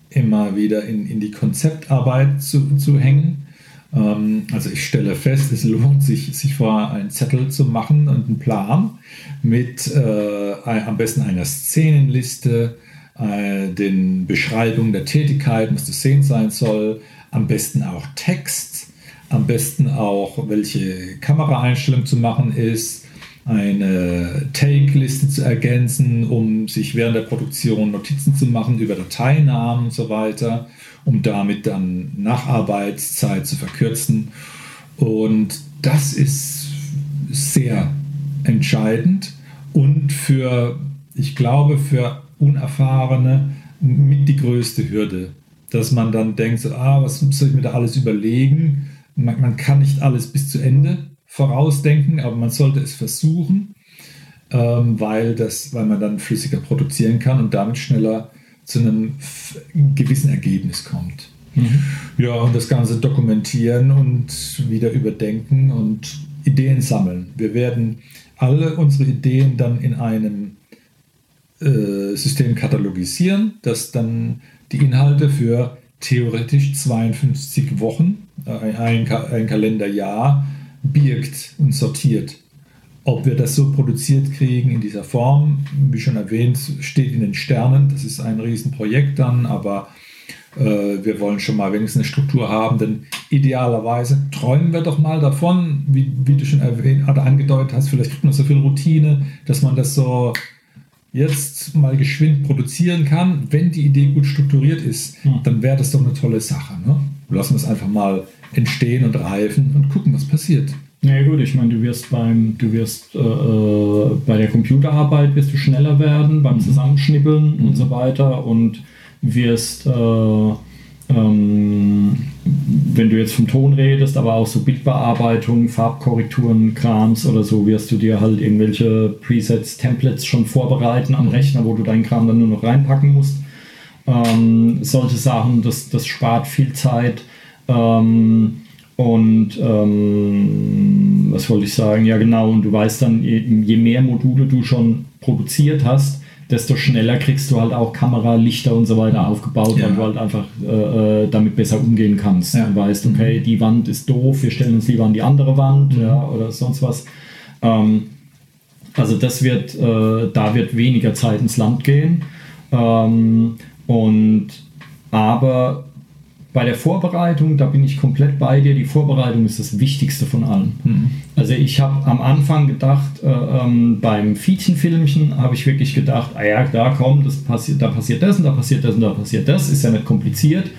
immer wieder in, in die Konzeptarbeit zu, zu hängen. Ähm, also ich stelle fest, es lohnt sich, sich vorher einen Zettel zu machen und einen Plan mit äh, am besten einer Szenenliste, äh, den Beschreibungen der Tätigkeiten, was zu sehen sein soll, am besten auch Text am besten auch, welche Kameraeinstellung zu machen ist, eine Take-Liste zu ergänzen, um sich während der Produktion Notizen zu machen über Dateinamen und so weiter. Um damit dann Nacharbeitszeit zu verkürzen. Und das ist sehr entscheidend und für, ich glaube, für Unerfahrene mit die größte Hürde, dass man dann denkt, so, ah, was soll ich mir da alles überlegen? Man, man kann nicht alles bis zu Ende vorausdenken, aber man sollte es versuchen, ähm, weil, das, weil man dann flüssiger produzieren kann und damit schneller zu einem gewissen Ergebnis kommt. Mhm. Ja, und das Ganze dokumentieren und wieder überdenken und Ideen sammeln. Wir werden alle unsere Ideen dann in einem äh, System katalogisieren, das dann die Inhalte für theoretisch 52 Wochen, äh, ein, ein Kalenderjahr, birgt und sortiert. Ob wir das so produziert kriegen in dieser Form, wie schon erwähnt, steht in den Sternen. Das ist ein Riesenprojekt dann, aber äh, wir wollen schon mal wenigstens eine Struktur haben, denn idealerweise träumen wir doch mal davon, wie, wie du schon erwähnt oder angedeutet hast, vielleicht kriegt man so viel Routine, dass man das so jetzt mal geschwind produzieren kann. Wenn die Idee gut strukturiert ist, hm. dann wäre das doch eine tolle Sache. Ne? Lassen wir es einfach mal entstehen und reifen und gucken, was passiert.
Na ja, gut, ich meine, du wirst beim, du wirst äh, äh bei der Computerarbeit wirst du schneller werden, beim mhm. Zusammenschnibbeln mhm. und so weiter und wirst, äh, ähm, wenn du jetzt vom Ton redest, aber auch so Bildbearbeitung, Farbkorrekturen, Krams oder so, wirst du dir halt irgendwelche Presets, Templates schon vorbereiten am Rechner, wo du deinen Kram dann nur noch reinpacken musst. Ähm, solche Sachen, das, das spart viel Zeit. Ähm, und ähm, was wollte ich sagen? Ja, genau. Und du weißt dann, je mehr Module du schon produziert hast, desto schneller kriegst du halt auch Kamera, Lichter und so weiter aufgebaut, ja. weil du halt einfach äh, äh, damit besser umgehen kannst. Ja. Du weißt, okay, mhm. die Wand ist doof, wir stellen uns lieber an die andere Wand mhm. ja, oder sonst was. Ähm, also das wird, äh, da wird weniger Zeit ins Land gehen. Ähm, und aber bei der Vorbereitung, da bin ich komplett bei dir. Die Vorbereitung ist das Wichtigste von allem. Mhm. Also ich habe am Anfang gedacht, äh, ähm, beim Fietchenfilmchen habe ich wirklich gedacht, ah ja, da kommt, das passiert, da passiert das und da passiert das und da passiert das, ist ja nicht kompliziert.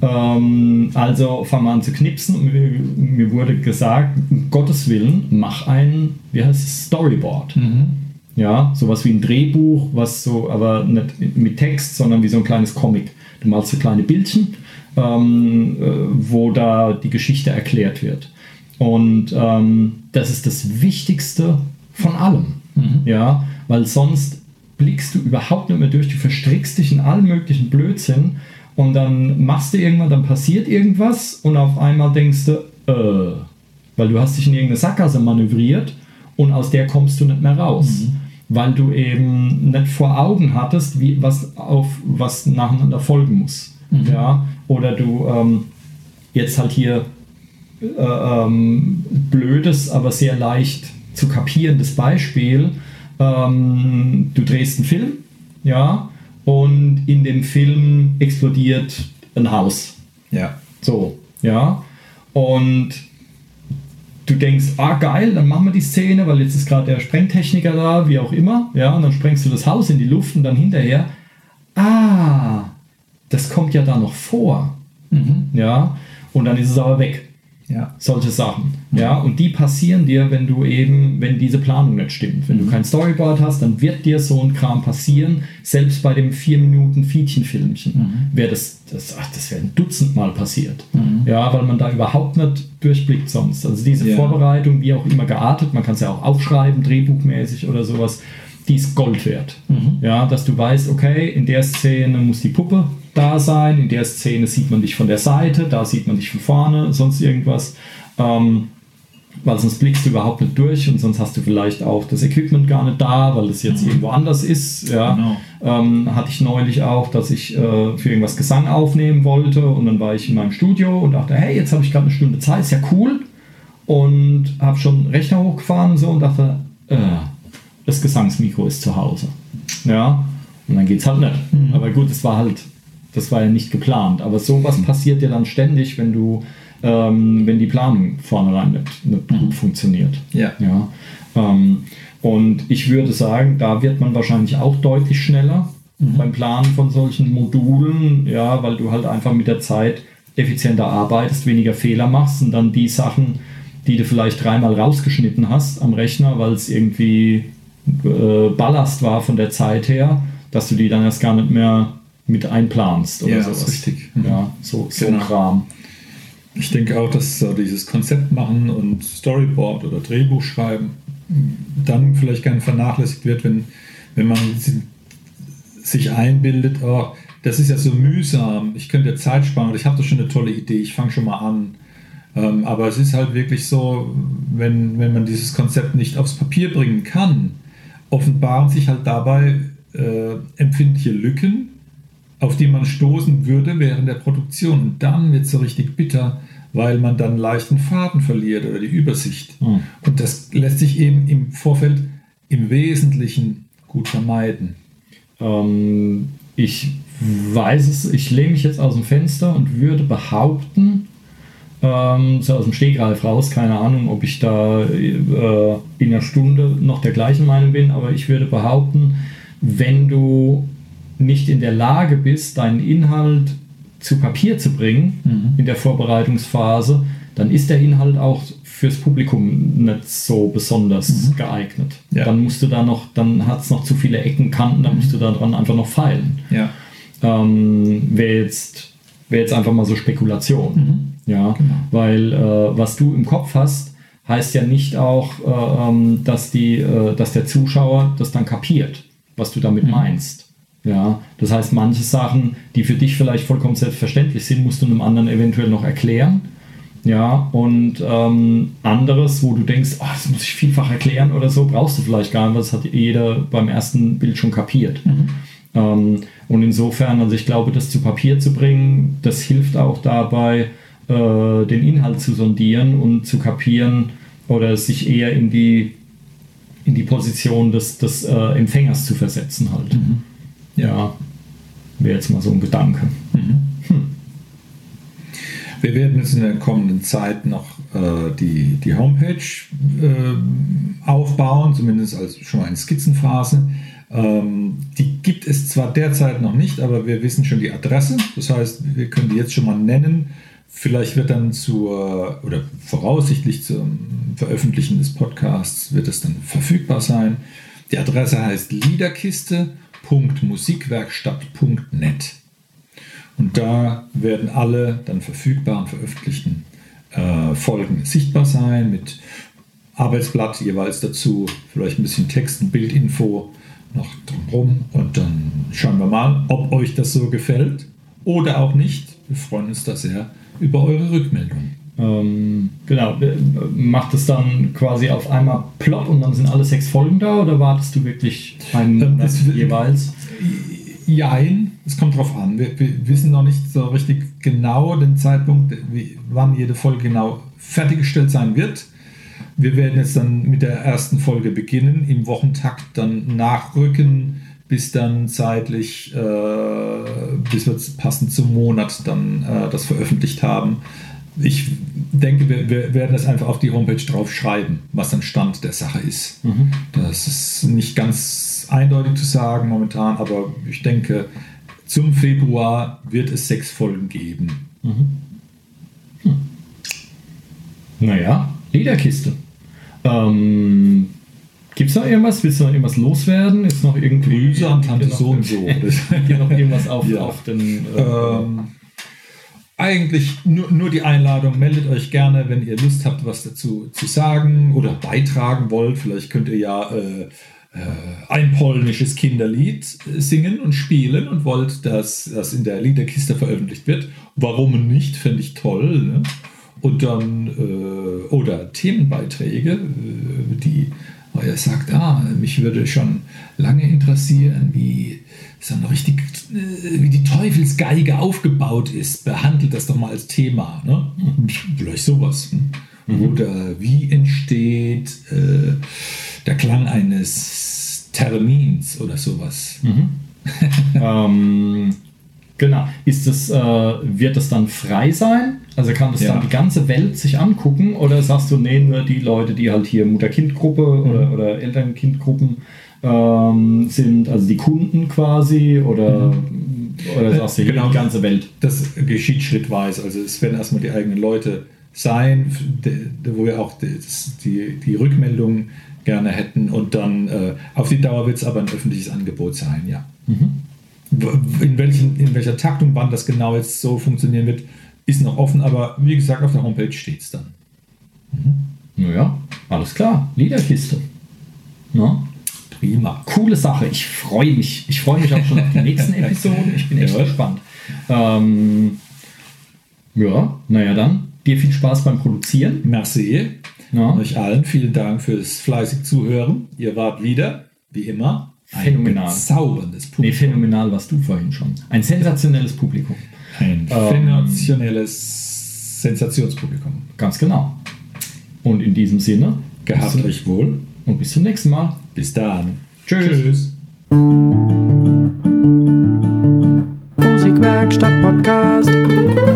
Ähm, also fangen wir an zu knipsen und mir, mir, wurde gesagt, um Gottes Willen, mach ein, wie heißt es, Storyboard. Mhm. Ja, sowas wie ein Drehbuch, was so, aber nicht mit Text, sondern wie so ein kleines Comic. Du malst so kleine Bildchen ähm, äh, wo da die Geschichte erklärt wird. Und ähm, das ist das Wichtigste von allem. Mhm. Ja, weil sonst blickst du überhaupt nicht mehr durch, du verstrickst dich in allen möglichen Blödsinn und dann machst du irgendwann, dann passiert irgendwas und auf einmal denkst du, äh, weil du hast dich in irgendeine Sackgasse manövriert und aus der kommst du nicht mehr raus. Mhm. Weil du eben nicht vor Augen hattest, wie, was auf was nacheinander folgen muss. Mhm. Ja, oder du ähm, jetzt halt hier äh, ähm, blödes, aber sehr leicht zu kapierendes Beispiel. Ähm, du drehst einen Film, ja, und in dem Film explodiert ein Haus.
Ja.
So, ja. Und du denkst, ah geil, dann machen wir die Szene, weil jetzt ist gerade der Sprengtechniker da, wie auch immer, ja, und dann sprengst du das Haus in die Luft und dann hinterher, ah, das kommt ja da noch vor. Mhm. Ja, und dann ist es aber weg. Ja. Solche Sachen. Mhm. Ja, und die passieren dir, wenn du eben, wenn diese Planung nicht stimmt. Wenn mhm. du kein Storyboard hast, dann wird dir so ein Kram passieren. Selbst bei dem 4 Minuten Fietchenfilmchen mhm. wäre das, das, ach, das wäre ein Dutzend Mal passiert. Mhm. Ja, weil man da überhaupt nicht durchblickt sonst. Also diese ja. Vorbereitung, wie auch immer geartet, man kann es ja auch aufschreiben, drehbuchmäßig oder sowas, die ist Gold wert. Mhm. Ja, dass du weißt, okay, in der Szene muss die Puppe da sein. In der Szene sieht man dich von der Seite, da sieht man dich von vorne, sonst irgendwas. Ähm, weil sonst blickst du überhaupt nicht durch und sonst hast du vielleicht auch das Equipment gar nicht da, weil es jetzt irgendwo anders ist. Ja. Genau. Ähm, hatte ich neulich auch, dass ich äh, für irgendwas Gesang aufnehmen wollte und dann war ich in meinem Studio und dachte, hey, jetzt habe ich gerade eine Stunde Zeit, ist ja cool. Und habe schon Rechner hochgefahren und so und dachte, äh, das Gesangsmikro ist zu Hause. Ja, und dann geht es halt nicht. Mhm. Aber gut, es war halt das war ja nicht geplant. Aber sowas mhm. passiert ja dann ständig, wenn du, ähm, wenn die Planung vornherein nicht, nicht mhm. gut funktioniert.
Ja.
ja ähm, und ich würde sagen, da wird man wahrscheinlich auch deutlich schneller. mhm. beim Planen von solchen Modulen, ja, weil du halt einfach mit der Zeit effizienter arbeitest, weniger Fehler machst und dann die Sachen, die du vielleicht dreimal rausgeschnitten hast am Rechner, weil es irgendwie äh, Ballast war von der Zeit her, dass du die dann erst gar nicht mehr mit einplanst
oder ja, sowas. Ist richtig.
Mhm. Ja, so, so genau. Kram.
Ich denke auch, dass so dieses Konzept machen und Storyboard oder Drehbuch schreiben dann vielleicht gerne vernachlässigt wird, wenn, wenn man sich einbildet, oh, das ist ja so mühsam, ich könnte Zeit sparen, ich habe doch schon eine tolle Idee, ich fange schon mal an. Ähm, aber es ist halt wirklich so, wenn, wenn man dieses Konzept nicht aufs Papier bringen kann, offenbaren sich halt dabei äh, empfindliche Lücken, auf die man stoßen würde während der Produktion. Und dann wird es so richtig bitter, weil man dann leichten Faden verliert oder die Übersicht. Mhm. Und das lässt sich eben im Vorfeld im Wesentlichen gut vermeiden.
Ähm, ich weiß es, ich lehne mich jetzt aus dem Fenster und würde behaupten, ähm, so aus dem Stegreif raus, keine Ahnung, ob ich da äh, in einer Stunde noch der gleichen Meinung bin, aber ich würde behaupten, wenn du nicht in der Lage bist, deinen Inhalt zu Papier zu bringen mhm. in der Vorbereitungsphase, dann ist der Inhalt auch fürs Publikum nicht so besonders mhm. geeignet. Ja. Dann musst du da noch, dann hat es noch zu viele Ecken, Kanten, dann musst du daran einfach noch feilen.
Ja.
Ähm, Wäre jetzt, wär jetzt einfach mal so Spekulation. Mhm. Ja, genau. weil äh, was du im Kopf hast, heißt ja nicht auch, äh, ähm, dass, die, äh, dass der Zuschauer das dann kapiert, was du damit mhm. meinst. Ja, das heißt, manche Sachen, die für dich vielleicht vollkommen selbstverständlich sind, musst du einem anderen eventuell noch erklären. Ja, und ähm, anderes, wo du denkst, oh, das muss ich vielfach erklären oder so, brauchst du vielleicht gar nicht, weil das hat jeder beim ersten Bild schon kapiert. Mhm. Ähm, und insofern, also ich glaube, das zu Papier zu bringen, das hilft auch dabei, äh, den Inhalt zu sondieren und zu kapieren oder sich eher in die, in die Position des, des äh, Empfängers zu versetzen halt. Mhm. Ja, wäre jetzt mal so ein Gedanke. Mhm. Hm.
Wir werden jetzt in der kommenden Zeit noch äh, die, die Homepage äh, aufbauen, zumindest als schon mal in Skizzenphase. Ähm, die gibt es zwar derzeit noch nicht, aber wir wissen schon die Adresse. Das heißt, wir können die jetzt schon mal nennen. Vielleicht wird dann zur, oder voraussichtlich zum Veröffentlichen des Podcasts wird es dann verfügbar sein. Die Adresse heißt Liederkiste www.musikwerkstatt.net. Und da werden alle dann verfügbaren veröffentlichten äh, Folgen sichtbar sein mit Arbeitsblatt jeweils dazu, vielleicht ein bisschen Text und Bildinfo noch drumherum und dann schauen wir mal, ob euch das so gefällt oder auch nicht. Wir freuen uns da sehr über eure Rückmeldung.
Ähm, genau, macht es dann quasi auf einmal plopp und dann sind alle sechs Folgen da oder wartest du wirklich einen ähm, es, jeweils?
Jein, es kommt drauf an. Wir, wir, wissen noch nicht so richtig genau den Zeitpunkt, wie, wann jede Folge genau fertiggestellt sein wird. Wir werden jetzt dann mit der ersten Folge beginnen, im Wochentakt dann nachrücken, bis dann zeitlich, äh, bis wir passend zum Monat dann äh, das veröffentlicht haben ich denke, wir, wir, werden das einfach auf die Homepage drauf schreiben, was dann Stand der Sache ist. Mhm. Das ist nicht ganz eindeutig zu sagen momentan, aber ich denke, zum Februar wird es sechs Folgen geben. Mhm.
Hm. Naja, Lederkiste. Ähm, Gibt es noch irgendwas? Willst du noch irgendwas loswerden? Ist noch irgendwie.
Grüße an Tante so und <laughs> so.
Hier noch irgendwas auf, ja. auf den.
Äh, ähm, eigentlich nur, nur die Einladung. Meldet euch gerne, wenn ihr Lust habt, was dazu zu sagen oder beitragen wollt. Vielleicht könnt ihr ja äh, äh, ein polnisches Kinderlied singen und spielen und wollt, dass das in der Liederkiste veröffentlicht wird. Warum nicht? Fände ich toll. Ne? Und dann, äh, oder Themenbeiträge, äh, die weil er sagt, ah, mich würde schon lange interessieren, wie so eine richtig, äh, wie die Teufelsgeige aufgebaut ist. Behandelt das doch mal als Thema. Ne? Vielleicht sowas. Hm? Mhm. Oder wie entsteht äh, der Klang eines Termins oder sowas.
Mhm. <laughs> ähm, genau. Ist das, äh, wird das dann frei sein? Also kann das
Ja.
dann die ganze Welt sich angucken oder sagst du, nee, nur die Leute, die halt hier Mutter-Kind-Gruppe oder, oder Eltern-Kind-Gruppen ähm, sind, also die Kunden quasi oder, oder sagst du
Genau.
die ganze Welt?
Das geschieht schrittweise. Also es werden erstmal die eigenen Leute sein, wo wir auch die, die Rückmeldung gerne hätten. Und dann äh, auf die Dauer wird es aber ein öffentliches Angebot sein, ja. W- In, welchen, in welcher Taktung, wann das genau jetzt so funktionieren wird, ist noch offen, aber wie gesagt, auf der Homepage steht es dann.
Naja, alles klar. Liederkiste. Na?
Prima.
Coole Sache. Ich freue mich. Ich freue mich auch schon auf die <laughs> nächsten Episoden. Ich bin echt
Ja.
gespannt. Ähm, ja, naja dann. Dir viel Spaß beim Produzieren.
Merci.
Ja.
Euch allen vielen Dank fürs fleißig Zuhören. Ihr wart wieder, wie immer, ein
Phänomenal.
bezauberndes
Nee,
Publikum.
phänomenal warst du vorhin schon. Ein sensationelles Publikum.
Ein
Ähm.
sensationelles Sensationspublikum.
Ganz genau. Und in diesem Sinne,
Gehabt euch wohl.
Und bis zum nächsten Mal.
Bis dann.
Tschüss.
Musikwerkstatt Podcast.